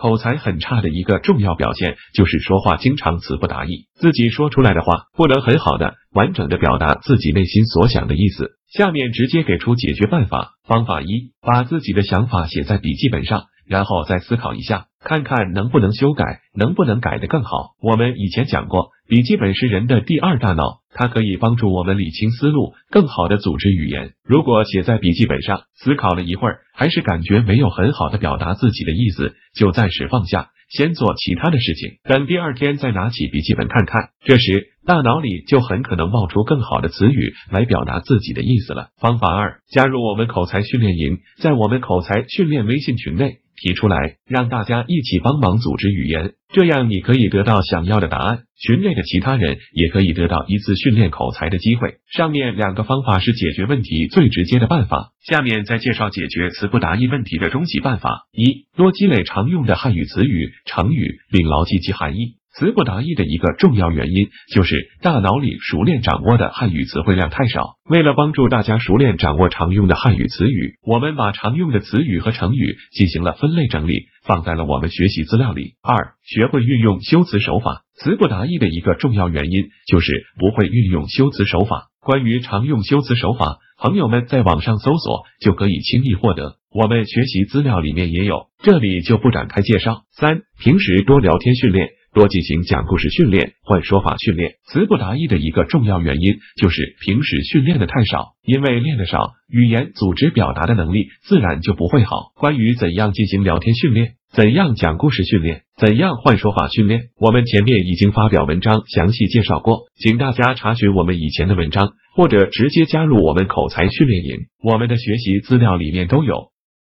口才很差的一个重要表现就是说话经常词不达意，自己说出来的话不能很好的、完整的表达自己内心所想的意思。下面直接给出解决办法。方法一：把自己的想法写在笔记本上，然后再思考一下，看看能不能修改，能不能改得更好。我们以前讲过，笔记本是人的第二大脑，它可以帮助我们理清思路，更好的组织语言。如果写在笔记本上，思考了一会儿，还是感觉没有很好的表达自己的意思，就暂时放下。先做其他的事情，等第二天再拿起笔记本看看。这时大脑里就很可能冒出更好的词语来表达自己的意思了。方法二，加入我们口才训练营，在我们口才训练微信群内提出来，让大家一起帮忙组织语言，这样你可以得到想要的答案，群内的其他人也可以得到一次训练口才的机会。上面两个方法是解决问题最直接的办法。下面再介绍解决词不达意问题的终极办法：一、多积累常用的汉语词语、成语，并牢记其含义。词不达意的一个重要原因就是大脑里熟练掌握的汉语词汇量太少。为了帮助大家熟练掌握常用的汉语词语，我们把常用的词语和成语进行了分类整理，放在了我们学习资料里。二、学会运用修辞手法。词不达意的一个重要原因就是不会运用修辞手法。关于常用修辞手法，朋友们在网上搜索就可以轻易获得，我们学习资料里面也有，这里就不展开介绍。三、平时多聊天训练，多进行讲故事训练、换说法训练。词不达意的一个重要原因就是平时训练的太少，因为练的少，语言组织表达的能力自然就不会好。关于怎样进行聊天训练？怎样讲故事训练？怎样换说法训练？我们前面已经发表文章详细介绍过，请大家查询我们以前的文章，或者直接加入我们口才训练营，我们的学习资料里面都有。